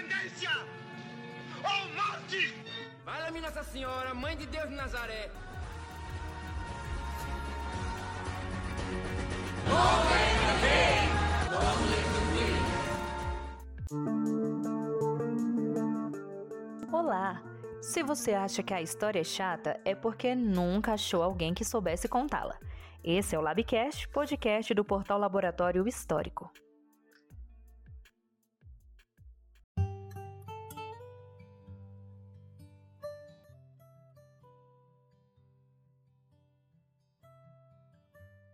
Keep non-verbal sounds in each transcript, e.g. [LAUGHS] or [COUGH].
independência ou morte! Fala-me Nossa Senhora, Mãe de Deus de Nazaré. Olá! Se você acha que a história é chata, é porque nunca achou alguém que soubesse contá-la. Esse é o Labcast, podcast do portal Laboratório Histórico.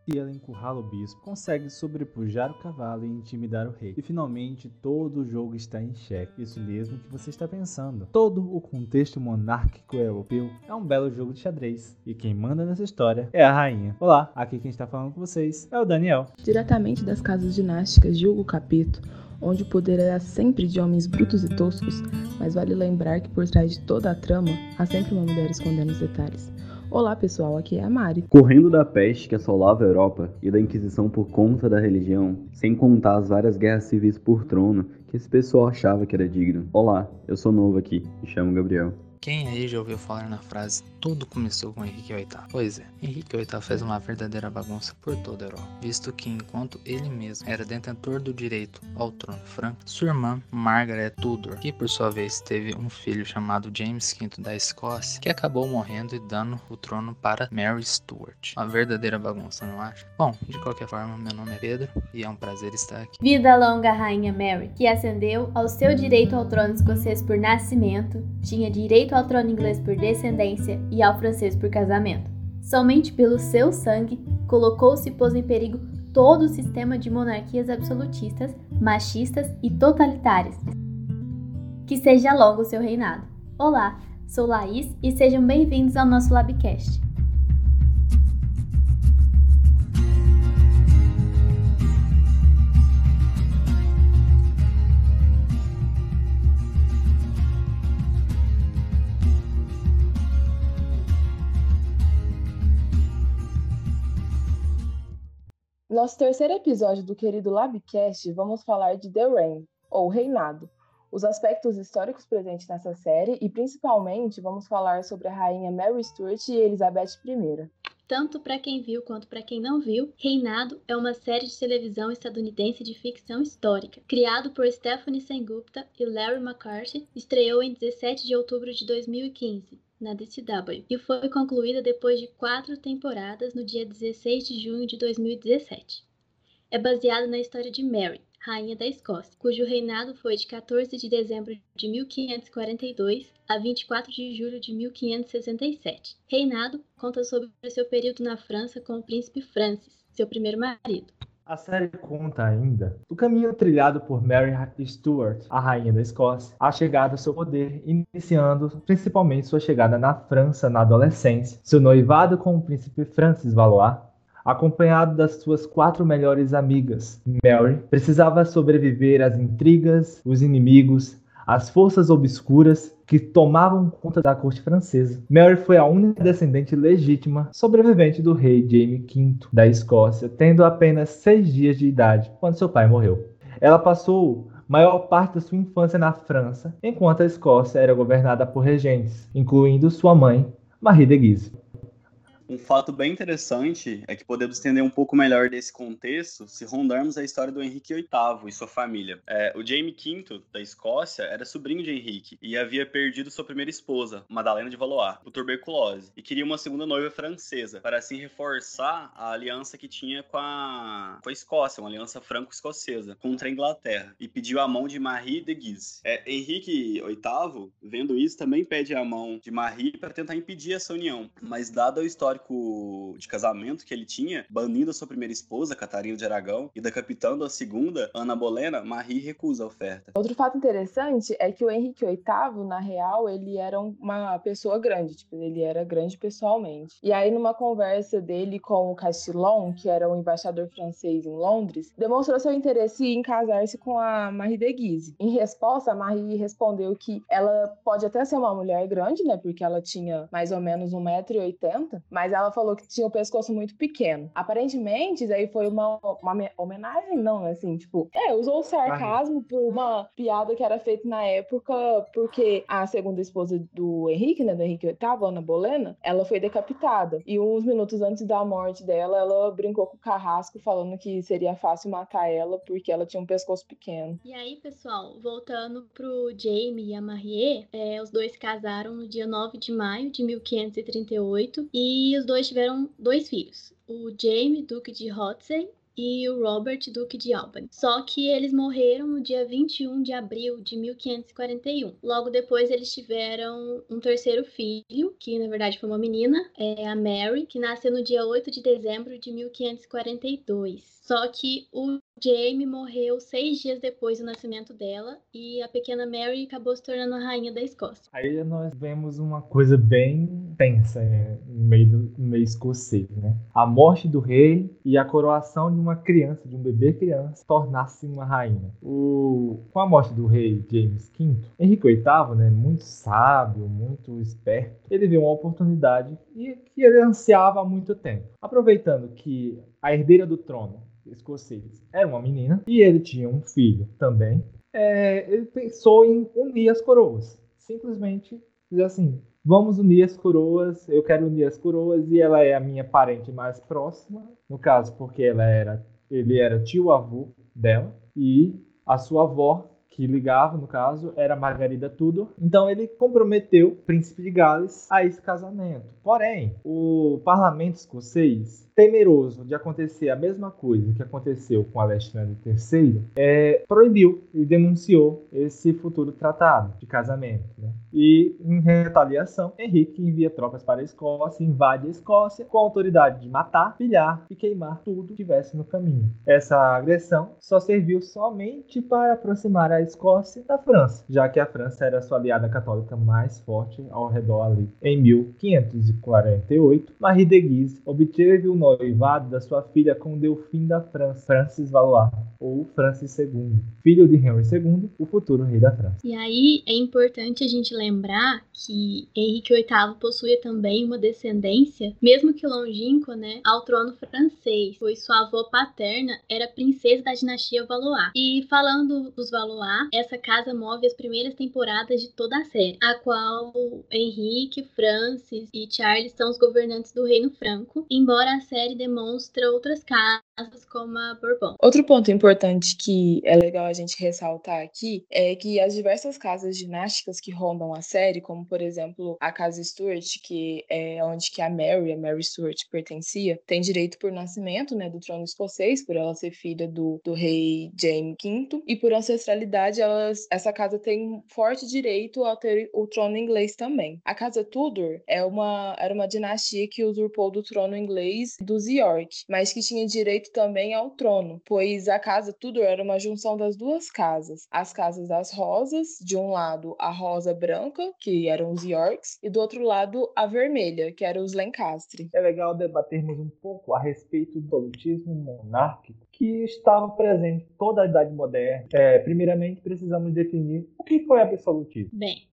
E ela encurrala o bispo, consegue sobrepujar o cavalo e intimidar o rei. E finalmente todo o jogo está em xeque. Isso mesmo que você está pensando. Todo o contexto monárquico europeu é um belo jogo de xadrez. E quem manda nessa história é a rainha. Olá, aqui quem está falando com vocês é o Daniel. Diretamente das casas dinásticas de Hugo Capito, onde o poder era sempre de homens brutos e toscos, mas vale lembrar que por trás de toda a trama há sempre uma mulher escondendo os detalhes. Olá pessoal, aqui é a Mari. Correndo da peste que assolava a Europa e da Inquisição por conta da religião, sem contar as várias guerras civis por trono que esse pessoal achava que era digno. Olá, eu sou novo aqui, me chamo Gabriel. Quem aí já ouviu falar na frase tudo começou com Henrique VIII? Pois é, Henrique VIII fez uma verdadeira bagunça por toda a Europa, visto que enquanto ele mesmo era detentor do direito ao trono franco, sua irmã Margaret Tudor, que por sua vez teve um filho chamado James V da Escócia, que acabou morrendo e dando o trono para Mary Stuart. Uma verdadeira bagunça, não acha? Bom, de qualquer forma, meu nome é Pedro e é um prazer estar aqui. Vida longa Rainha Mary, que ascendeu ao seu direito ao trono escocês por nascimento, tinha direito ao trono inglês por descendência e ao francês por casamento. Somente pelo seu sangue, colocou-se e pôs em perigo todo o sistema de monarquias absolutistas, machistas e totalitárias. Que seja longo o seu reinado. Olá, sou Laís e sejam bem-vindos ao nosso Labcast. Nosso terceiro episódio do querido Labcast, vamos falar de The Reign, ou Reinado, os aspectos históricos presentes nessa série e principalmente vamos falar sobre a rainha Mary Stuart e Elizabeth I. Tanto para quem viu quanto para quem não viu, Reinado é uma série de televisão estadunidense de ficção histórica. Criado por Stephanie Sengupta e Larry McCarthy, estreou em 17 de outubro de 2015 na DCW e foi concluída depois de quatro temporadas no dia 16 de junho de 2017. É baseado na história de Mary, rainha da Escócia, cujo reinado foi de 14 de dezembro de 1542 a 24 de julho de 1567. Reinado conta sobre seu período na França com o príncipe Francis, seu primeiro marido. A série conta ainda do caminho trilhado por Mary Stuart, a rainha da Escócia, a chegada ao seu poder, iniciando principalmente sua chegada na França na adolescência, seu noivado com o príncipe Francis Valois, acompanhado das suas quatro melhores amigas. Mary precisava sobreviver às intrigas, os inimigos, as forças obscuras que tomavam conta da corte francesa. Mary foi a única descendente legítima sobrevivente do rei Jaime V da Escócia, tendo apenas seis dias de idade quando seu pai morreu. Ela passou maior parte da sua infância na França, enquanto a Escócia era governada por regentes, incluindo sua mãe, Marie de Guise. Um fato bem interessante é que podemos entender um pouco melhor desse contexto se rondarmos a história do Henrique VIII e sua família. É, o Jaime V da Escócia era sobrinho de Henrique e havia perdido sua primeira esposa, Madalena de Valois, por tuberculose, e queria uma segunda noiva francesa para assim reforçar a aliança que tinha com a, com a Escócia, uma aliança franco-escocesa contra a Inglaterra, e pediu a mão de Marie de Guise. É, Henrique VIII, vendo isso, também pede a mão de Marie para tentar impedir essa união, mas dado o histórico histórico de casamento que ele tinha, banindo a sua primeira esposa, Catarina de Aragão, e decapitando a segunda, Ana Bolena, Marie recusa a oferta. Outro fato interessante é que o Henrique VIII, na real, ele era uma pessoa grande, tipo, ele era grande pessoalmente. E aí, numa conversa dele com o Castillon, que era o embaixador francês em Londres, demonstrou seu interesse em casar-se com a Marie de Guise. Em resposta, a Marie respondeu que ela pode até ser uma mulher grande, né, porque ela tinha mais ou menos 1,80m, mas Mas ela falou que tinha o pescoço muito pequeno. Aparentemente, isso aí foi uma, uma homenagem, não, assim, tipo, é, usou o sarcasmo por uma piada que era feita na época, porque a segunda esposa do Henrique, né, do Henrique VIII, Ana Bolena, ela foi decapitada. E uns minutos antes da morte dela, ela brincou com o carrasco, falando que seria fácil matar ela porque ela tinha um pescoço pequeno. E aí, pessoal, voltando pro Jamie e a Marie, é, os dois casaram no dia 9 de maio de 1538 e os dois tiveram dois filhos. O Jamie, Duque de Rothesay, e o Robert, Duque de Albany. Só que eles morreram no dia 21 de abril de 1541. Logo depois eles tiveram um terceiro filho, que na verdade foi uma menina, é a Mary, que nasceu no dia 8 de dezembro de 1542. Só que o Jamie morreu seis dias depois do nascimento dela e a pequena Mary acabou se tornando a rainha da Escócia. Aí nós vemos uma coisa bem tensa né, no meio do meio escocês, né? A morte do rei e a coroação de uma criança, de um bebê criança, tornar-se uma rainha. O... Com a morte do rei James V, Henrique VIII, né, muito sábio, muito esperto, ele viu uma oportunidade e que ele ansiava há muito tempo. Aproveitando que a herdeira do trono escocês era uma menina e ele tinha um filho também. É, ele pensou em unir as coroas. Simplesmente dizer assim: vamos unir as coroas, eu quero unir as coroas e ela é a minha parente mais próxima, no caso, porque ela era, ele era tio-avô dela e a sua avó que ligava, no caso, era Margarida Tudor. Então ele comprometeu o príncipe de Gales a esse casamento. Porém, o parlamento escocês temeroso de acontecer a mesma coisa que aconteceu com Alexandre III, é, proibiu e denunciou esse futuro tratado de casamento. Né? E, em retaliação, Henrique envia tropas para a Escócia, invade a Escócia com a autoridade de matar, pilhar e queimar tudo que tivesse no caminho. Essa agressão só serviu somente para aproximar a Escócia da França, já que a França era sua aliada católica mais forte ao redor ali. Em 1548, Marie de Guise obteve o noivado da sua filha com o Delfim da França, Francis Valois, ou Francis II, filho de Henry II, o futuro rei da França. E aí é importante a gente lembrar que Henrique VIII possuía também uma descendência, mesmo que longínqua, né, ao trono francês, pois sua avó paterna era princesa da dinastia Valois. E falando dos Valois, essa casa move as primeiras temporadas de toda a série, a qual Henrique, Francis e Charles são os governantes do Reino Franco, embora a série demonstra outras casas como a Bourbon. Outro ponto importante que é legal a gente ressaltar aqui é que as diversas casas dinásticas que rondam a série, como por exemplo a casa Stuart, que é onde que a Mary, a Mary Stuart pertencia, tem direito por nascimento, né, do trono escocês, por ela ser filha do, do rei James V, e por ancestralidade elas, essa casa tem forte direito a ter o trono inglês também. A casa Tudor é uma era uma dinastia que usurpou do trono inglês dos York, mas que tinha direito também ao trono, pois a casa Tudor era uma junção das duas casas, as casas das rosas, de um lado a rosa branca, que eram os Yorks, e do outro lado a vermelha, que eram os Lancaster. É legal debatermos um pouco a respeito do absolutismo monárquico que estava presente toda a Idade Moderna. É, primeiramente, precisamos definir o que foi absolutismo. Bem,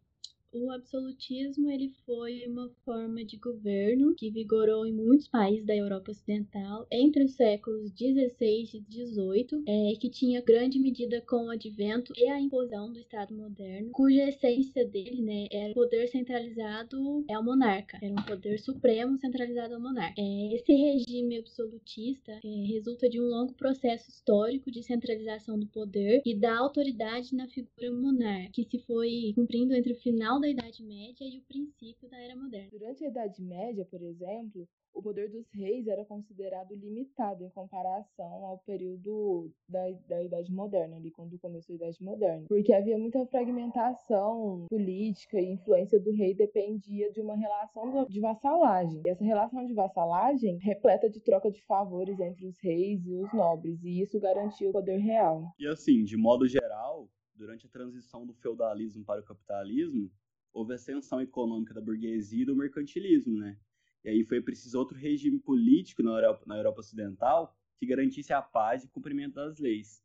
o absolutismo ele foi uma forma de governo que vigorou em muitos países da Europa Ocidental entre os séculos 16 e 18, é, que tinha grande medida com o advento e a imposição do Estado moderno, cuja essência dele né, era o poder centralizado ao monarca, era um poder supremo centralizado ao monarca. É, esse regime absolutista é, resulta de um longo processo histórico de centralização do poder e da autoridade na figura monarca, que se foi cumprindo entre o final da Idade Média e o princípio da Era Moderna. Durante a Idade Média, por exemplo, o poder dos reis era considerado limitado em comparação ao período da, da Idade Moderna, ali quando começou a Idade Moderna, porque havia muita fragmentação política e influência do rei dependia de uma relação de vassalagem. E essa relação de vassalagem repleta de troca de favores entre os reis e os nobres, e isso garantia o poder real. E assim, de modo geral, durante a transição do feudalismo para o capitalismo, houve ascensão econômica da burguesia e do mercantilismo, né? E aí foi preciso outro regime político na Europa, na Europa Ocidental que garantisse a paz e o cumprimento das leis.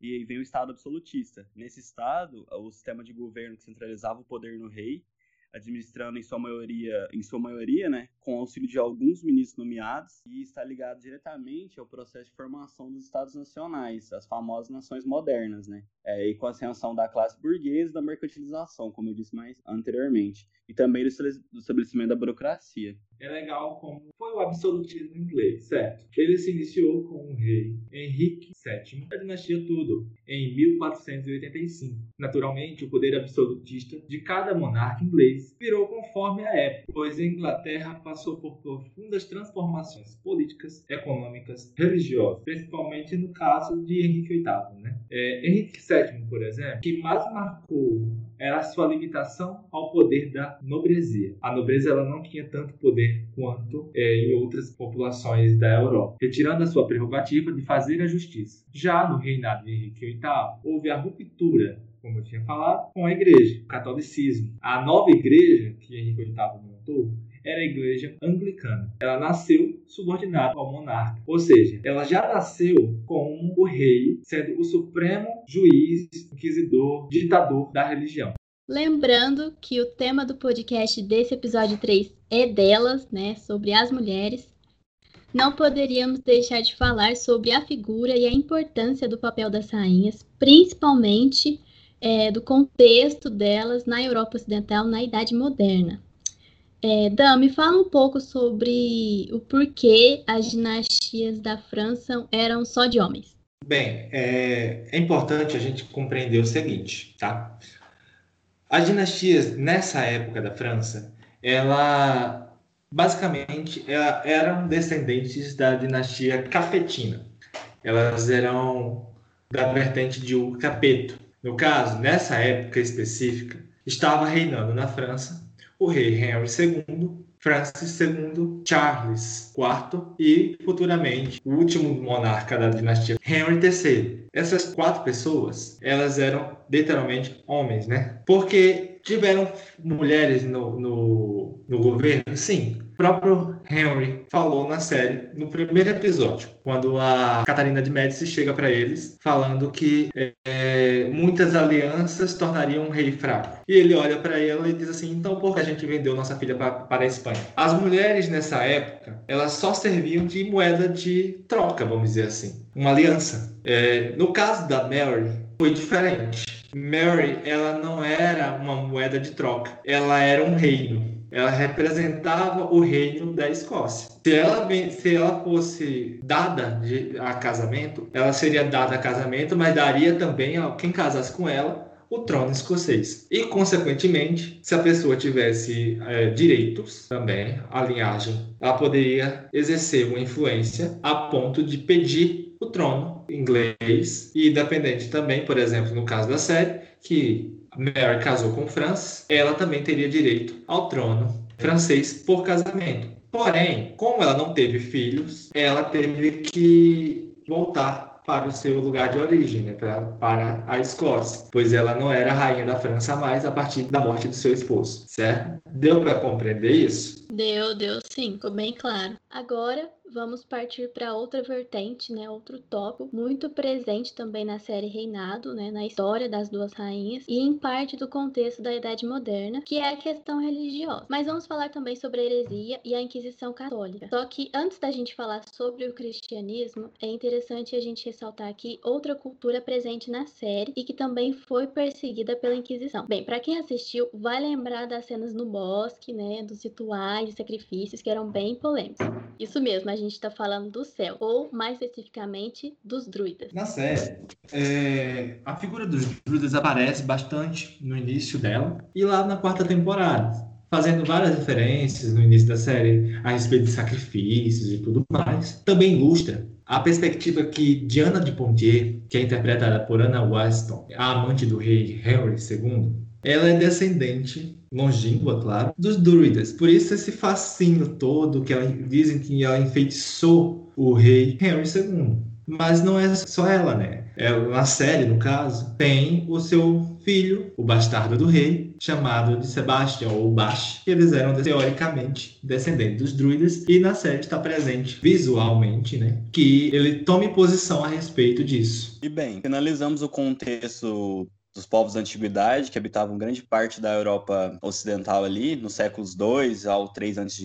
E aí vem o Estado absolutista. Nesse Estado, o sistema de governo que centralizava o poder no rei administrando em sua maioria, em sua maioria, né, com auxílio de alguns ministros nomeados, e está ligado diretamente ao processo de formação dos estados nacionais, as famosas nações modernas, né, é, e com a ascensão da classe burguesa e da mercantilização, como eu disse mais anteriormente, e também do estabelecimento da burocracia. É legal como foi o absolutismo inglês, certo? Ele se iniciou com o rei Henrique VII da dinastia Tudor, em 1485. Naturalmente, o poder absolutista de cada monarca inglês virou conforme a época, pois a Inglaterra passou por profundas transformações políticas, econômicas, religiosas, principalmente no caso de Henrique VIII. Né? É, Henrique VII, por exemplo, que mais marcou era a sua limitação ao poder da nobrezia. A nobreza ela não tinha tanto poder quanto é, em outras populações da Europa, retirando a sua prerrogativa de fazer a justiça. Já no reinado de Henrique VIII, houve a ruptura como eu tinha falado, com a igreja, o catolicismo. A nova igreja que Henrique VIII montou era a igreja anglicana. Ela nasceu subordinada ao monarca, ou seja, ela já nasceu com o rei sendo o supremo juiz, inquisidor, ditador da religião. Lembrando que o tema do podcast desse episódio 3 é delas, né, sobre as mulheres. Não poderíamos deixar de falar sobre a figura e a importância do papel das rainhas, principalmente é, do contexto delas na Europa Ocidental na Idade Moderna. É, Dan, me fala um pouco sobre o porquê as dinastias da França eram só de homens. Bem, é, é importante a gente compreender o seguinte, tá? As dinastias nessa época da França, ela basicamente ela, eram descendentes da dinastia cafetina. Elas eram da vertente de Hugo Capeto. No caso, nessa época específica, estava reinando na França o rei Henry II, Francis II, Charles IV e, futuramente, o último monarca da dinastia, Henry III. Essas quatro pessoas, elas eram literalmente homens, né? Porque tiveram mulheres no, no, no governo? Sim. O próprio Henry falou na série, no primeiro episódio, quando a Catarina de Médici chega para eles falando que é, muitas alianças tornariam um rei fraco. E ele olha para ela e diz assim: então por que a gente vendeu nossa filha pra, para a Espanha? As mulheres nessa época, elas só serviam de moeda de troca, vamos dizer assim, uma aliança. É, no caso da Mary, foi diferente Mary, ela não era uma moeda de troca, ela era um reino. Ela representava o reino da Escócia. Se ela, se ela fosse dada a casamento, ela seria dada a casamento, mas daria também a quem casasse com ela o trono escocês. E, consequentemente, se a pessoa tivesse é, direitos também, a linhagem, ela poderia exercer uma influência a ponto de pedir o trono inglês e independente também, por exemplo, no caso da série, que Mary casou com Francis, ela também teria direito ao trono francês por casamento. Porém, como ela não teve filhos, ela teve que voltar para o seu lugar de origem, né, para a Escócia, pois ela não era rainha da França mais a partir da morte do seu esposo, certo? Deu para compreender isso? Deu, deu sim, ficou bem claro. Agora vamos partir para outra vertente, né, outro tópico muito presente também na série Reinado, né, na história das duas rainhas e em parte do contexto da Idade Moderna, que é a questão religiosa. Mas vamos falar também sobre a heresia e a Inquisição Católica. Só que antes da gente falar sobre o cristianismo, é interessante a gente ressaltar aqui outra cultura presente na série e que também foi perseguida pela Inquisição. Bem, para quem assistiu, vai lembrar das cenas no bosque, né, dos rituais sacrifícios que eram bem polêmicos. Isso mesmo, a gente está falando do céu, ou mais especificamente dos druidas. Na série, é, a figura dos druidas aparece bastante no início dela e lá na quarta temporada, fazendo várias referências no início da série a respeito de sacrifícios e tudo mais. Também ilustra a perspectiva que Diana de Pontier, que é interpretada por Anna Weston, a amante do rei Henry II, ela é descendente longínqua, claro, dos druidas. Por isso esse fascínio todo que ela, dizem que ela enfeitiçou o rei Henry II. Mas não é só ela, né? É, na série, no caso, tem o seu filho, o bastardo do rei, chamado de Sebastian ou Bash. Eles eram teoricamente descendentes dos druidas e na série está presente visualmente, né, que ele tome posição a respeito disso. E bem, finalizamos o contexto dos povos da antiguidade que habitavam grande parte da Europa ocidental ali, nos séculos 2 ao 3 a.C.,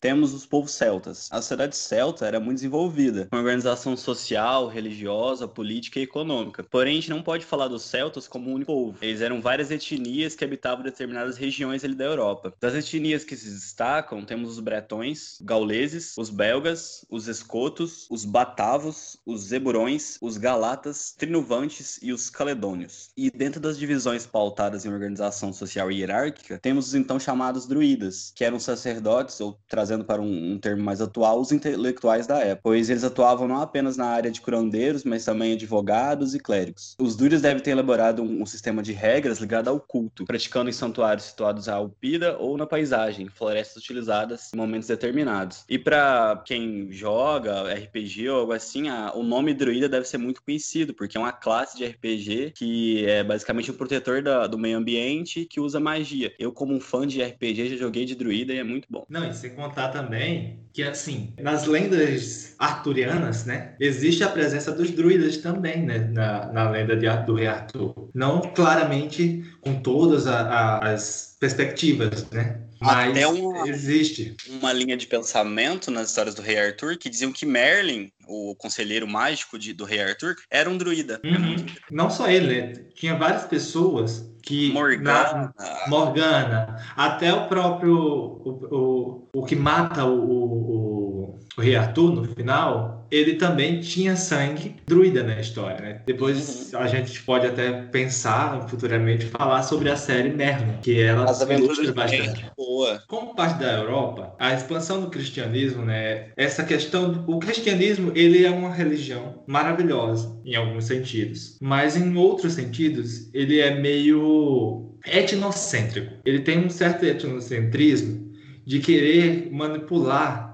temos os povos celtas. A sociedade celta era muito desenvolvida, com organização social, religiosa, política e econômica. Porém, a gente não pode falar dos celtas como um único povo. Eles eram várias etnias que habitavam determinadas regiões ali da Europa. Das etnias que se destacam, temos os bretões, gauleses, os belgas, os escotos, os batavos, os zeburões, os galatas, trinuvantes e os caledônios. E dentro das divisões pautadas em organização social e hierárquica, temos os então chamados druidas, que eram sacerdotes, ou trazendo para um, um termo mais atual, os intelectuais da época, pois eles atuavam não apenas na área de curandeiros, mas também advogados e clérigos. Os druidas devem ter elaborado um, um sistema de regras ligado ao culto, praticando em santuários situados à alpida ou na paisagem, florestas utilizadas em momentos determinados. E para quem joga RPG ou algo assim, a, o nome druida deve ser muito conhecido, porque é uma classe de RPG que é basicamente um protetor da, do meio ambiente que usa magia. Eu, como um fã de RPG, já joguei de druida e é muito bom. Não, e sem contar também que, assim, nas lendas arturianas, né, existe a presença dos druidas também, né, na, na lenda de, do rei Arthur. Não claramente com todas a, a, as perspectivas, né? Mas Até uma, existe. uma linha de pensamento nas histórias do rei Arthur que diziam que Merlin, o conselheiro mágico de, do rei Arthur, era um druida. Uhum. Não só ele, né? Tinha várias pessoas que Morgana. Na, Morgana, até o próprio o, o, o que mata o, o, o, rei Arthur no final, ele também tinha sangue druida na história, né? Depois Uhum. a gente pode até pensar futuramente falar sobre a série Merlin, que ela As ilustra bastante. boa. Como parte da Europa, a expansão do cristianismo, né, essa questão, o cristianismo, ele é uma religião maravilhosa em alguns sentidos, mas em outros sentidos, ele é meio etnocêntrico. Ele tem um certo etnocentrismo de querer manipular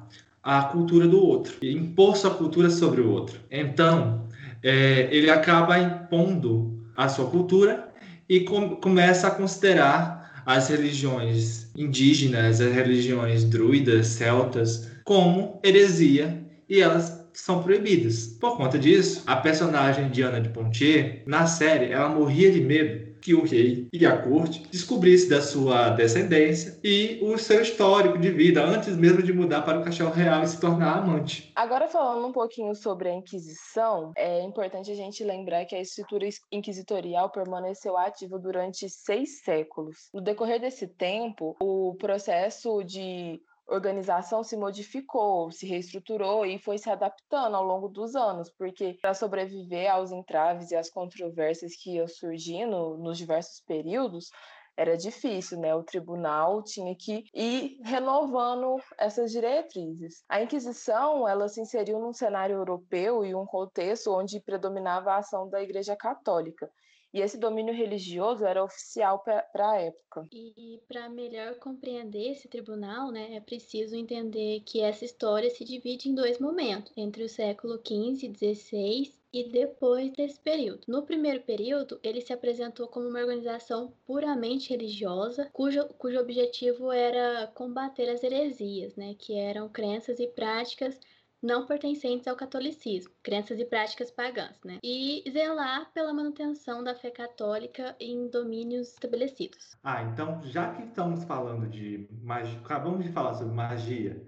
a cultura do outro, impor sua cultura sobre o outro. Então, é, ele acaba impondo a sua cultura e com- começa a considerar as religiões indígenas, as religiões druidas, celtas, como heresia e elas são proibidas. Por conta disso, a personagem Diana de Pontier, na série, ela morria de medo que o rei e a corte descobrisse da sua descendência e o seu histórico de vida antes mesmo de mudar para o castelo real e se tornar amante. Agora, falando um pouquinho sobre a Inquisição, é importante a gente lembrar que a estrutura inquisitorial permaneceu ativa durante seis séculos. No decorrer desse tempo, o processo de organização se modificou, se reestruturou e foi se adaptando ao longo dos anos, porque para sobreviver aos entraves e às controvérsias que iam surgindo nos diversos períodos, era difícil, né? O tribunal tinha que ir renovando essas diretrizes. A Inquisição, ela se inseriu num cenário europeu e um contexto onde predominava a ação da Igreja Católica. E esse domínio religioso era oficial para a época. E para melhor compreender esse tribunal, né, é preciso entender que essa história se divide em dois momentos, entre o século XV e XVI e depois desse período. No primeiro período, ele se apresentou como uma organização puramente religiosa, cujo, cujo objetivo era combater as heresias, né, que eram crenças e práticas não pertencentes ao catolicismo, crenças e práticas pagãs, né? E zelar pela manutenção da fé católica em domínios estabelecidos. Ah, então já que estamos falando de magia, acabamos de falar sobre magia,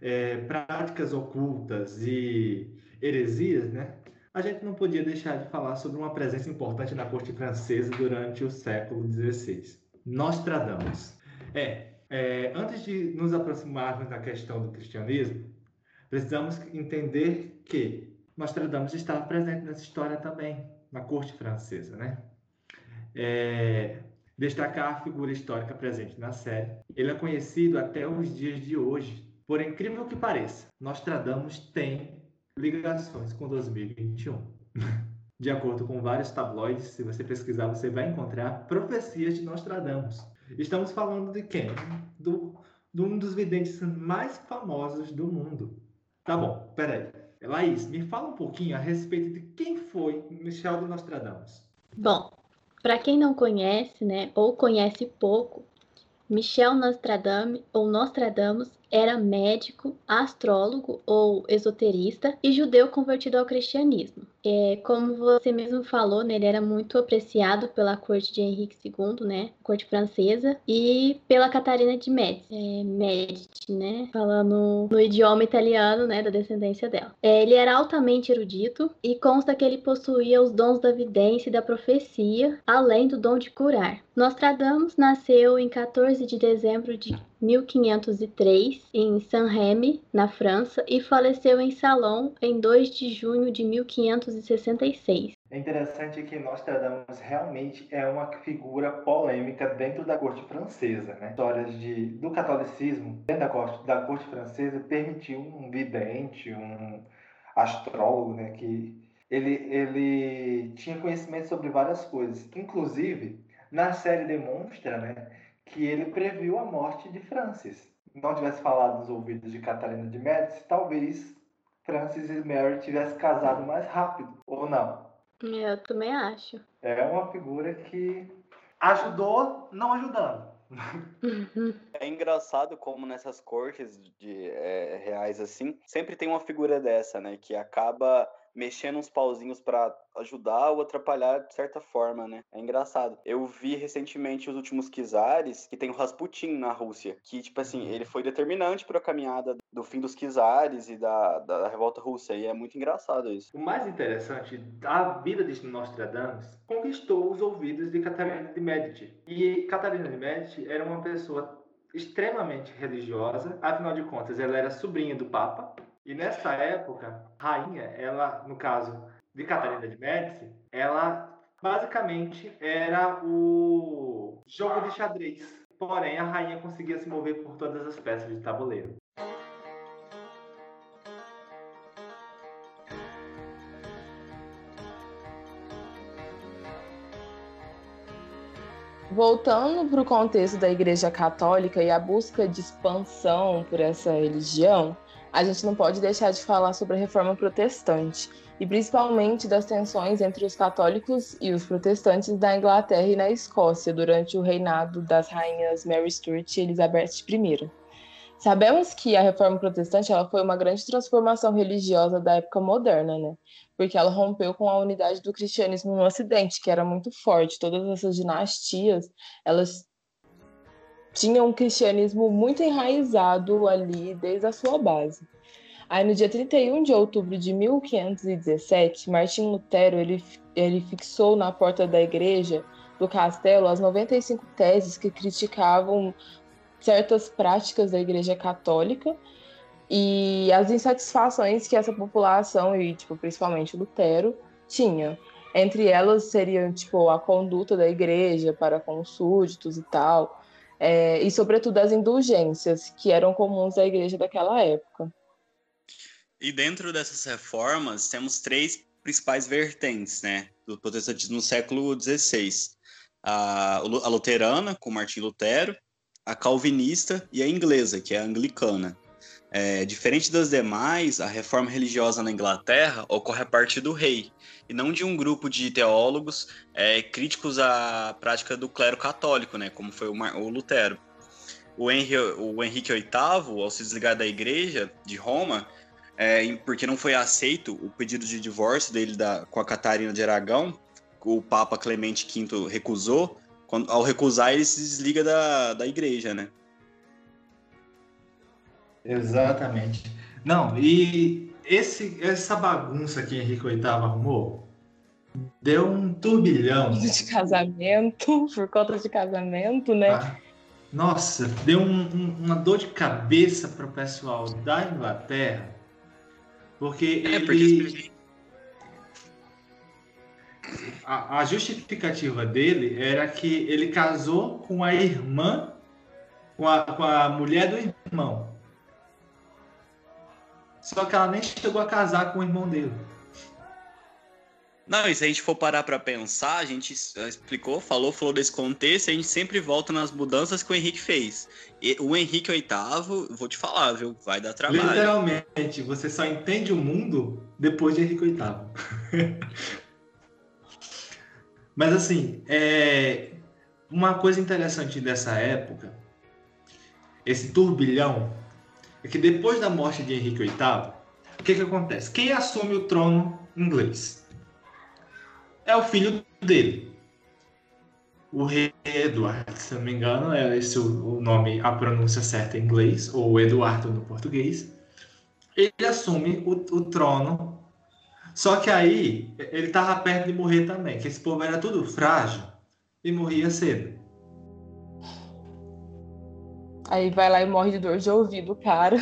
é, práticas ocultas e heresias, né? A gente não podia deixar de falar sobre uma presença importante na corte francesa durante o século XVI. Nostradamus. É, é, antes de nos aproximarmos da questão do cristianismo, precisamos entender que Nostradamus estava presente nessa história também, na corte francesa, né? É, destacar a figura histórica presente na série. Ele é conhecido até os dias de hoje. Por incrível que pareça, Nostradamus tem ligações com 2021. [LAUGHS] De acordo com vários tabloides, se você pesquisar, você vai encontrar profecias de Nostradamus. Estamos falando de quem? Do, de um dos videntes mais famosos do mundo. Tá bom, peraí. Laís, me fala um pouquinho a respeito de quem foi Michel de Nostradamus. Bom, para quem não conhece, né, ou conhece pouco, Michel Nostradamus ou Nostradamus era médico, astrólogo ou esoterista e judeu convertido ao cristianismo. É, como você mesmo falou, né, ele era muito apreciado pela corte de Henrique II, né, corte francesa, e pela Catarina de Médici, é, né, falando no idioma italiano, né, da descendência dela. É, ele era altamente erudito e consta que ele possuía os dons da vidência e da profecia, além do dom de curar. Nostradamus nasceu em 14 de dezembro de 1503 em Saint-Rémy, na França, e faleceu em Salon em 2 de junho de 1566. É interessante que Nostradamus realmente é uma figura polêmica dentro da corte francesa, né? Histórias de, do catolicismo dentro da corte, da corte francesa permitiu um vidente, um astrólogo, né? Que ele, ele tinha conhecimento sobre várias coisas, inclusive na série demonstra né, que ele previu a morte de Francis. Não tivesse falado nos ouvidos de Catarina de Médici, talvez Francis e Mary tivessem casado mais rápido, ou não? Eu também acho. É uma figura que ajudou, não ajudando. É engraçado como nessas cortes de é, reais assim, sempre tem uma figura dessa, né, que acaba mexendo uns pauzinhos para ajudar ou atrapalhar de certa forma, né? É engraçado. Eu vi recentemente os últimos Kizares, que tem o Rasputin na Rússia, que, tipo assim, ele foi determinante para a caminhada do fim dos Kizares e da, da revolta russa, e é muito engraçado isso. O mais interessante, a vida de Nostradamus conquistou os ouvidos de Catarina de Medici. E Catarina de Medici era uma pessoa extremamente religiosa, afinal de contas, ela era sobrinha do Papa, e nessa época, rainha, ela, no caso de Catarina de Médici, ela basicamente era o jogo de xadrez. Porém, a rainha conseguia se mover por todas as peças de tabuleiro. Voltando para o contexto da Igreja Católica e a busca de expansão por essa religião, a gente não pode deixar de falar sobre a reforma protestante, e principalmente das tensões entre os católicos e os protestantes na Inglaterra e na Escócia durante o reinado das rainhas Mary Stuart e Elizabeth I. Sabemos que a reforma protestante ela foi uma grande transformação religiosa da época moderna, né? Porque ela rompeu com a unidade do cristianismo no Ocidente, que era muito forte. Todas essas dinastias, elas tinha um cristianismo muito enraizado ali desde a sua base. Aí no dia 31 de outubro de 1517, Martim Lutero ele, ele fixou na porta da igreja do castelo as 95 teses que criticavam certas práticas da igreja católica e as insatisfações que essa população e tipo principalmente Lutero tinha. Entre elas seriam tipo a conduta da igreja para com os súditos e tal, é, e, sobretudo, as indulgências que eram comuns à igreja daquela época. E dentro dessas reformas, temos três principais vertentes né, do protestantismo no século XVI. A, a luterana, com Martim Lutero, a calvinista e a inglesa, que é a anglicana. É, diferente das demais, a reforma religiosa na Inglaterra ocorre a partir do rei, e não de um grupo de teólogos é, críticos à prática do clero católico, né, como foi o, Mar o Lutero. O, o Henrique VIII, ao se desligar da igreja de Roma, é, porque não foi aceito o pedido de divórcio dele da, com a Catarina de Aragão, o Papa Clemente V recusou, quando, ao recusar ele se desliga da, da igreja, né? Exatamente. Não, e esse, essa bagunça que Henrique VIII arrumou deu um turbilhão. De casamento, por conta de casamento, né? Ah, nossa, deu um, um, uma dor de cabeça para o pessoal da Inglaterra, porque é, ele. Porque... A, a justificativa dele era que ele casou com a irmã, com a, com a mulher do irmão. Só que ela nem chegou a casar com o irmão dele. Não, e se a gente for parar para pensar, a gente explicou, falou, falou desse contexto, a gente sempre volta nas mudanças que o Henrique fez. E o Henrique VIII, vou te falar, viu? Vai dar trabalho. Literalmente, você só entende o mundo depois de Henrique VIII. [LAUGHS] Mas assim, é... uma coisa interessante dessa época, esse turbilhão é que depois da morte de Henrique VIII, o que, que acontece? Quem assume o trono inglês? É o filho dele. O rei Eduardo, se não me engano, é esse o nome, a pronúncia certa em inglês, ou Eduardo no português. Ele assume o, o trono, só que aí ele estava perto de morrer também, que esse povo era tudo frágil e morria cedo. Aí vai lá e morre de dor de ouvido, cara.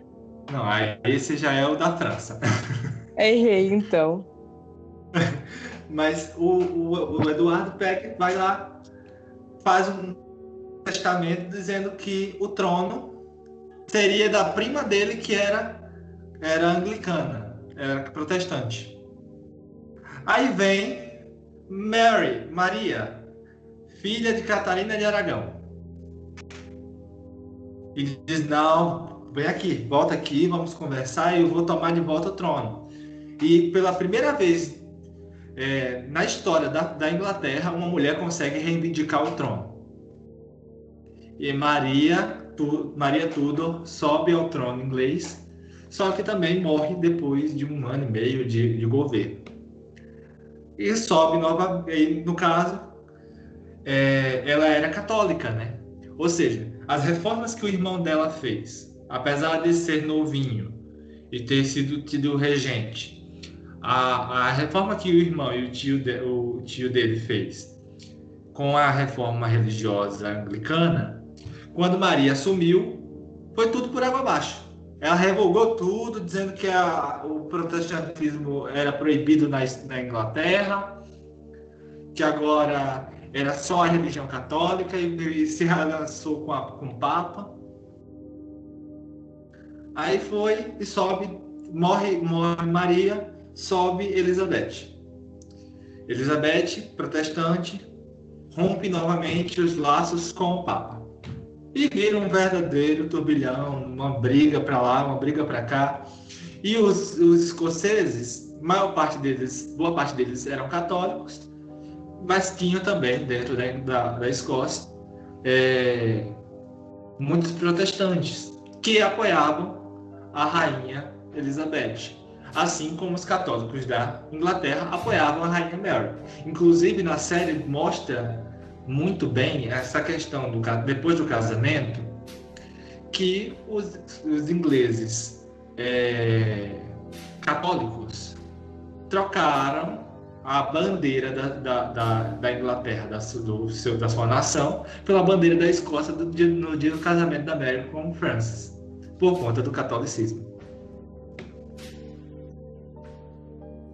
[LAUGHS] Não, aí esse já é o da França. Errei, [LAUGHS] então. [LAUGHS] Mas o, o, o Eduardo pega, vai lá, faz um testamento dizendo que o trono seria da prima dele, que era, era anglicana, era protestante. Aí vem Mary, Maria, filha de Catarina de Aragão. E diz: Não, vem aqui, volta aqui, vamos conversar e eu vou tomar de volta o trono. E pela primeira vez é, na história da, da, Inglaterra, uma mulher consegue reivindicar o trono. E Maria, tu, Maria Tudor sobe ao trono inglês, só que também morre depois de um ano e meio de, de governo. E sobe nova, no caso, é, ela era católica, né? Ou seja, as reformas que o irmão dela fez, apesar de ser novinho e ter sido tido regente, a, a reforma que o irmão e o tio, de, o tio dele fez com a reforma religiosa anglicana, quando Maria assumiu, foi tudo por água abaixo. Ela revogou tudo, dizendo que a, o protestantismo era proibido na, na Inglaterra, que agora era só a religião católica e, se relançou com, a, com o Papa. Aí foi e sobe, morre, morre Maria, sobe Elizabeth. Elizabeth, protestante, rompe novamente os laços com o Papa. E vira um verdadeiro turbilhão, uma briga para lá, uma briga para cá. E os, os escoceses, maior parte deles, boa parte deles eram católicos, mas tinham também dentro da, da, da Escócia é, muitos protestantes que apoiavam a rainha Elizabeth assim como os católicos da Inglaterra apoiavam a Rainha Mary. Inclusive, na série mostra muito bem essa questão do depois do casamento que os, os ingleses é, católicos trocaram a bandeira da, da, da, da Inglaterra, da, do seu, da sua nação, pela bandeira da Escócia do, no dia do casamento da Mary com Francis, por conta do catolicismo.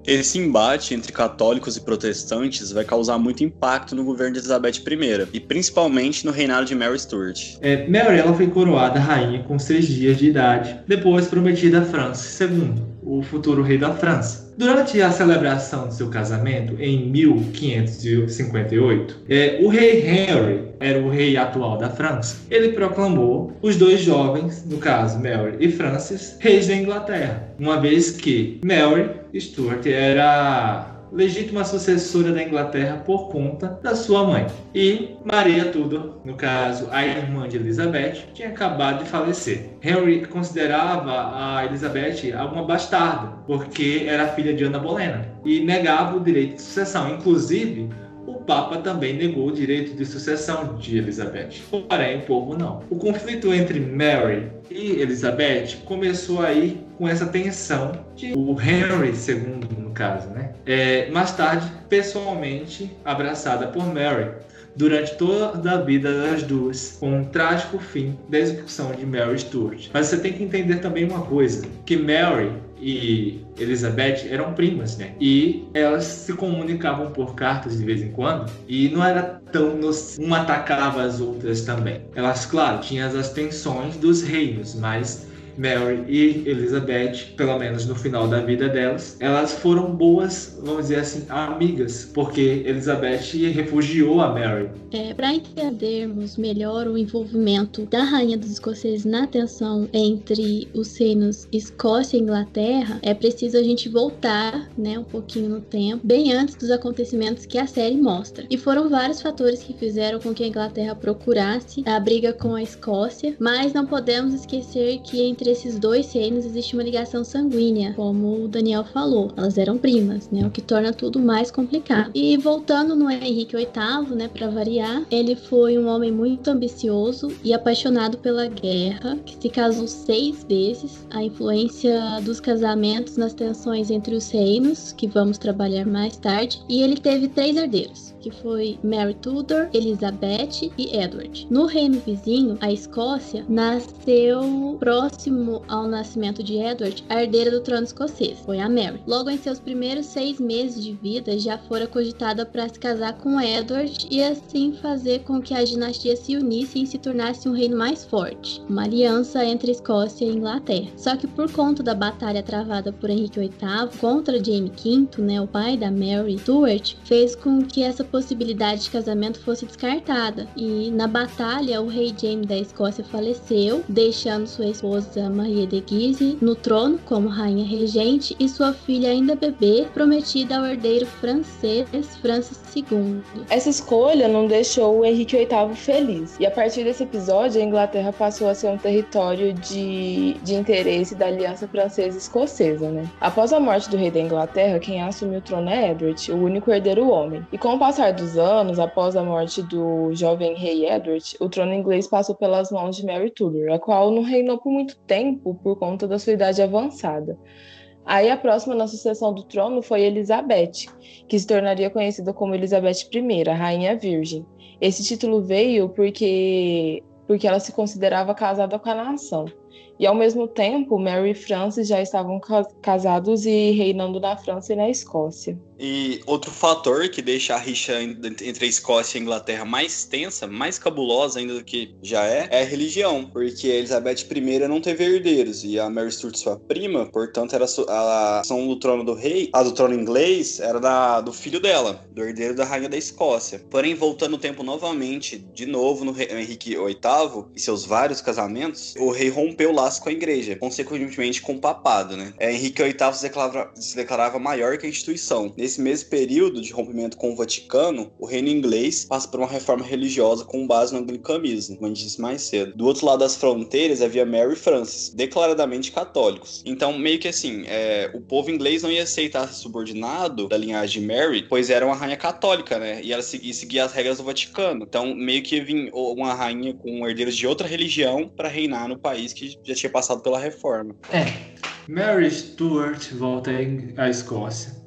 Esse embate entre católicos e protestantes vai causar muito impacto no governo de Elizabeth I e principalmente no reinado de Mary Stuart. É, Mary ela foi coroada rainha com seis dias de idade, depois prometida a Francis II, o futuro rei da França. Durante a celebração de seu casamento, em 1558, é, o rei Henry, era o rei atual da França, ele proclamou os dois jovens, no caso Mary e Francis, reis da Inglaterra, uma vez que Mary Stuart era legítima sucessora da Inglaterra por conta da sua mãe. E Maria Tudor, no caso a irmã de Elizabeth, tinha acabado de falecer. Henry considerava a Elizabeth uma bastarda, porque era filha de Ana Bolena, e negava o direito de sucessão. Inclusive, Papa também negou o direito de sucessão de Elizabeth. Porém, o povo não. O conflito entre Mary e Elizabeth começou aí com essa tensão de o Henry II, no caso, né? É, mais tarde, pessoalmente abraçada por Mary durante toda a vida das duas, com um trágico fim da execução de Mary Stuart. Mas você tem que entender também uma coisa, que Mary e Elizabeth eram primas, né? E elas se comunicavam por cartas de vez em quando e não era tão uma atacava as outras também. Elas, claro, tinham as tensões dos reinos, mas Mary e Elizabeth, pelo menos no final da vida delas, elas foram boas, vamos dizer assim, amigas, porque Elizabeth refugiou a Mary. É, Para entendermos melhor o envolvimento da rainha dos escoceses na tensão entre os reinos Escócia e Inglaterra, é preciso a gente voltar, né, um pouquinho no tempo, bem antes dos acontecimentos que a série mostra. E foram vários fatores que fizeram com que a Inglaterra procurasse a briga com a Escócia, mas não podemos esquecer que entre entre esses dois reinos existe uma ligação sanguínea, como o Daniel falou. Elas eram primas, né? O que torna tudo mais complicado. E voltando no Henrique VIII, né, para variar, ele foi um homem muito ambicioso e apaixonado pela guerra, que se casou seis vezes. A influência dos casamentos nas tensões entre os reinos, que vamos trabalhar mais tarde, e ele teve três herdeiros que foi Mary Tudor, Elizabeth e Edward. No reino vizinho, a Escócia, nasceu próximo ao nascimento de Edward a herdeira do trono escocês, foi a Mary. Logo em seus primeiros seis meses de vida, já fora cogitada para se casar com Edward e assim fazer com que a dinastia se unisse e se tornasse um reino mais forte, uma aliança entre Escócia e Inglaterra. Só que por conta da batalha travada por Henrique VIII contra Jaime V, né, o pai da Mary Stuart, fez com que essa possibilidade de casamento fosse descartada. E na batalha, o rei James da Escócia faleceu, deixando sua esposa Maria de Guise no trono como rainha regente e sua filha ainda bebê prometida ao herdeiro francês Francis II. Essa escolha não deixou o Henrique VIII feliz. E a partir desse episódio, a Inglaterra passou a ser um território de, de interesse da aliança francesa-escocesa, né? Após a morte do rei da Inglaterra, quem assumiu o trono é Edward, o único herdeiro homem. E com o passar dos anos, após a morte do jovem rei Edward, o trono inglês passou pelas mãos de Mary Tudor, a qual não reinou por muito tempo por conta da sua idade avançada. Aí a próxima na sucessão do trono foi Elizabeth, que se tornaria conhecida como Elizabeth I, a Rainha Virgem. Esse título veio porque, porque ela se considerava casada com a nação. E ao mesmo tempo, Mary e Francis já estavam casados e reinando na França e na Escócia. E outro fator que deixa a rixa entre a Escócia e a Inglaterra mais tensa, mais cabulosa ainda do que já é, é a religião. Porque a Elizabeth I não teve herdeiros e a Mary Stuart, sua prima, portanto, era a ação do trono do rei, a do trono inglês, era da, do filho dela, do herdeiro da rainha da Escócia. Porém, voltando o tempo novamente, de novo no rei, Henrique VIII e seus vários casamentos, o rei rompeu o laço com a igreja, consequentemente com o papado, né? É, Henrique VIII se declarava, se declarava maior que a instituição. Nesse Nesse mesmo período de rompimento com o Vaticano, o reino inglês passa por uma reforma religiosa com base no anglicanismo, como a gente disse mais cedo. Do outro lado das fronteiras havia Mary Francis, declaradamente católicos. Então, meio que assim, é, o povo inglês não ia aceitar subordinado da linhagem de Mary, pois era uma rainha católica, né? E ela seguia, seguia as regras do Vaticano. Então, meio que vinha uma rainha com herdeiros de outra religião para reinar no país que já tinha passado pela reforma. É. Mary Stuart volta à Escócia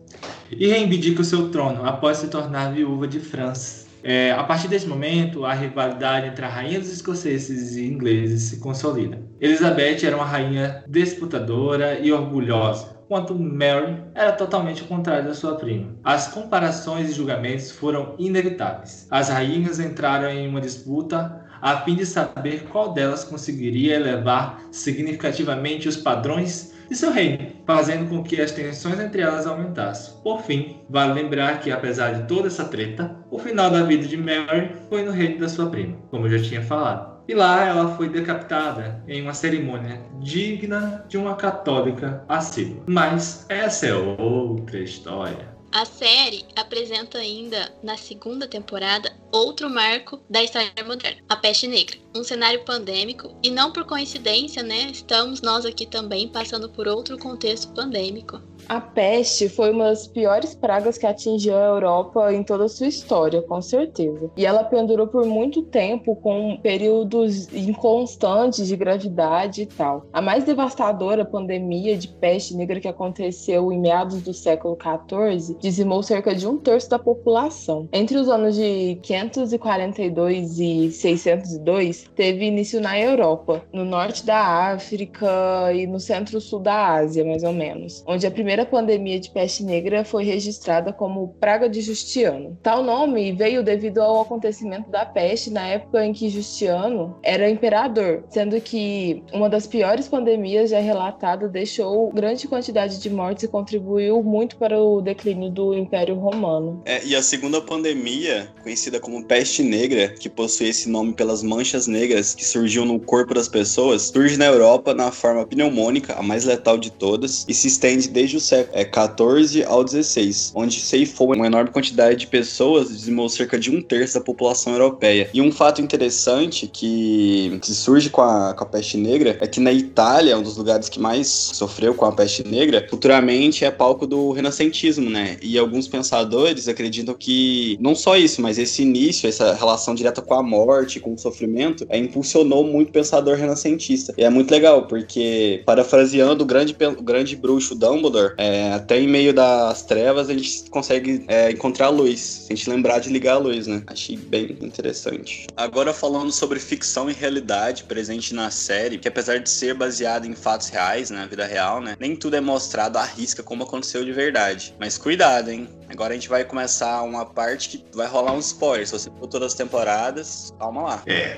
e reivindica o seu trono após se tornar viúva de França. É, a partir desse momento, a rivalidade entre a rainha dos escoceses e ingleses se consolida. Elizabeth era uma rainha disputadora e orgulhosa, enquanto Mary era totalmente o contrário da sua prima. As comparações e julgamentos foram inevitáveis. As rainhas entraram em uma disputa a fim de saber qual delas conseguiria elevar significativamente os padrões de seu reino, fazendo com que as tensões entre elas aumentassem. Por fim, vale lembrar que, apesar de toda essa treta, o final da vida de Mary foi no reino da sua prima, como eu já tinha falado. E lá ela foi decapitada em uma cerimônia digna de uma católica assídua. Mas essa é outra história. A série apresenta ainda, na segunda temporada, outro marco da história moderna, a peste negra. Um cenário pandêmico, e não por coincidência, né? Estamos nós aqui também passando por outro contexto pandêmico. A peste foi uma das piores pragas que atingiu a Europa em toda a sua história, com certeza. E ela pendurou por muito tempo, com períodos inconstantes de gravidade e tal. A mais devastadora pandemia de peste negra que aconteceu em meados do século XIV dizimou cerca de um terço da população. Entre os anos de 542 e 602, teve início na Europa, no norte da África e no centro-sul da Ásia, mais ou menos, onde a primeira primeira pandemia de peste negra foi registrada como Praga de Justiano. Tal nome veio devido ao acontecimento da peste na época em que Justiano era imperador, sendo que uma das piores pandemias já relatada deixou grande quantidade de mortes e contribuiu muito para o declínio do Império Romano. É, e a segunda pandemia, conhecida como peste negra, que possui esse nome pelas manchas negras que surgiu no corpo das pessoas, surge na Europa na forma pneumônica, a mais letal de todas, e se estende desde o século é, 14 ao 16, onde ceifou uma enorme quantidade de pessoas, dizimou cerca de um terço da população europeia. E um fato interessante que, que surge com a, com a peste negra é que na Itália, um dos lugares que mais sofreu com a peste negra, futuramente é palco do renascentismo, né? E alguns pensadores acreditam que não só isso, mas esse início, essa relação direta com a morte, com o sofrimento, é, impulsionou muito o pensador renascentista. E é muito legal, porque, parafraseando o grande, o grande bruxo Dumbledore, é, até em meio das trevas a gente consegue é, encontrar a luz, a gente lembrar de ligar a luz, né? Achei bem interessante. Agora falando sobre ficção e realidade presente na série, que apesar de ser baseada em fatos reais, na né, vida real, né? Nem tudo é mostrado à risca como aconteceu de verdade. Mas cuidado, hein? Agora a gente vai começar uma parte que vai rolar uns spoilers. Se você for todas as temporadas, calma lá. É.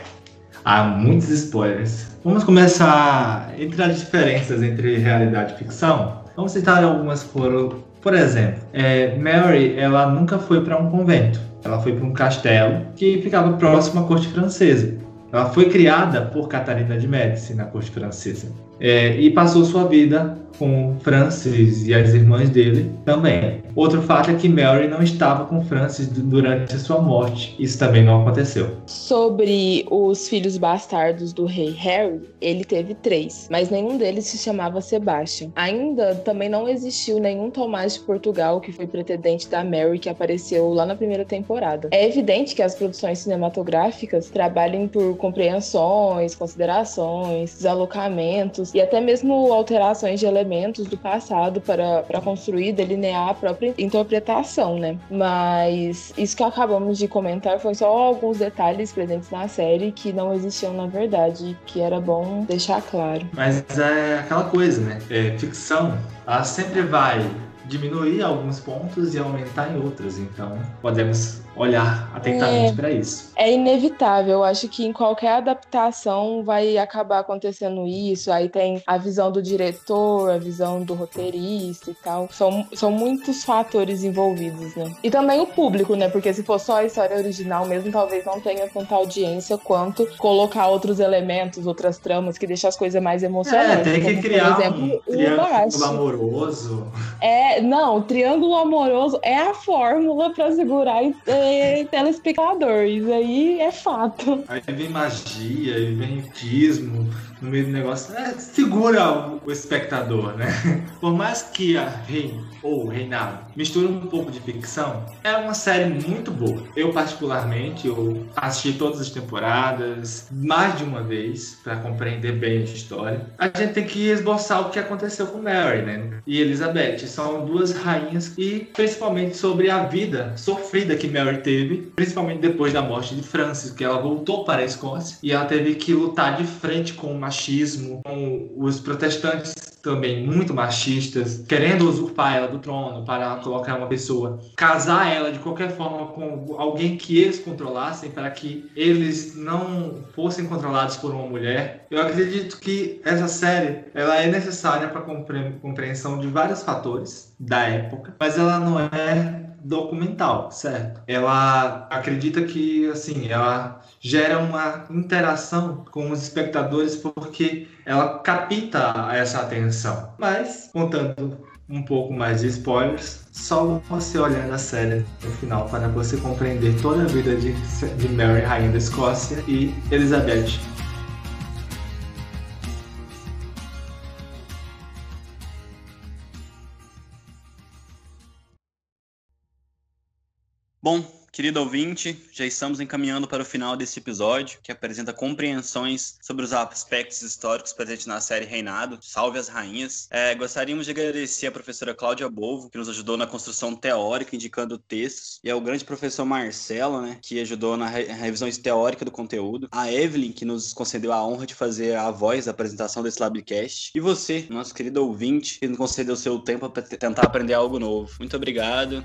Há muitos spoilers. Vamos começar entre as diferenças entre realidade e ficção. Vamos citar algumas por, por exemplo, é, Mary, ela nunca foi para um convento. Ela foi para um castelo que ficava próximo à corte francesa. Ela foi criada por Catarina de Médici na corte francesa é, e passou sua vida com Francis e as irmãs dele também. Outro fato é que Mary não estava com Francis durante a sua morte. Isso também não aconteceu. Sobre os filhos bastardos do rei Harry, ele teve três, mas nenhum deles se chamava Sebastian. Ainda também não existiu nenhum Tomás de Portugal que foi pretendente da Mary que apareceu lá na primeira temporada. É evidente que as produções cinematográficas trabalhem por compreensões, considerações, desalocamentos e até mesmo alterações de elementos elementos do passado para, para construir, delinear a própria interpretação, né? Mas isso que acabamos de comentar foi só alguns detalhes presentes na série que não existiam na verdade, que era bom deixar claro. Mas é aquela coisa, né? É, ficção, ela sempre vai diminuir alguns pontos e aumentar em outros. Então, podemos olhar atentamente é, para isso. É inevitável, eu acho que em qualquer adaptação vai acabar acontecendo isso. Aí tem a visão do diretor, a visão do roteirista e tal. São, são muitos fatores envolvidos, né? E também o público, né? Porque se for só a história original mesmo, talvez não tenha tanta audiência quanto colocar outros elementos, outras tramas que deixam as coisas mais emocionantes. É, tem que como, criar por exemplo, um triângulo amoroso. É, não, o triângulo amoroso é a fórmula para segurar telespectador. Isso aí é fato. Aí vem magia, aí vem ritismo, no meio do negócio, é, segura o, espectador, né? [LAUGHS] Por mais que a Rei ou Reinado misture um pouco de ficção, é uma série muito boa. Eu, particularmente, eu assisti todas as temporadas mais de uma vez para compreender bem a história. A gente tem que esboçar o que aconteceu com Mary, né? E Elizabeth. São duas rainhas e principalmente sobre a vida sofrida que Mary teve, principalmente depois da morte de Francis, que ela voltou para a Escócia e ela teve que lutar de frente com o machismo, com os protestantes também muito machistas, querendo usurpar ela do trono para colocar uma pessoa, casar ela de qualquer forma com alguém que eles controlassem para que eles não fossem controlados por uma mulher. Eu acredito que essa série ela é necessária para compreensão de vários fatores da época, mas ela não é documental, certo? Ela acredita que assim, ela gera uma interação com os espectadores porque ela capta essa atenção. Mas, contando um pouco mais de spoilers, só você olhar a série no final para você compreender toda a vida de, de Mary, Rainha da Escócia, e Elizabeth, Bom, Querido ouvinte, já estamos encaminhando para o final desse episódio, que apresenta compreensões sobre os aspectos históricos presentes na série Reinado, Salve as Rainhas. É, gostaríamos de agradecer a professora Cláudia Bovo, que nos ajudou na construção teórica, indicando textos, e ao grande professor Marcelo, né, que ajudou na re revisão teórica do conteúdo, a Evelyn, que nos concedeu a honra de fazer a voz da apresentação desse Labcast, e você, nosso querido ouvinte, que nos concedeu seu tempo para tentar aprender algo novo. Muito obrigado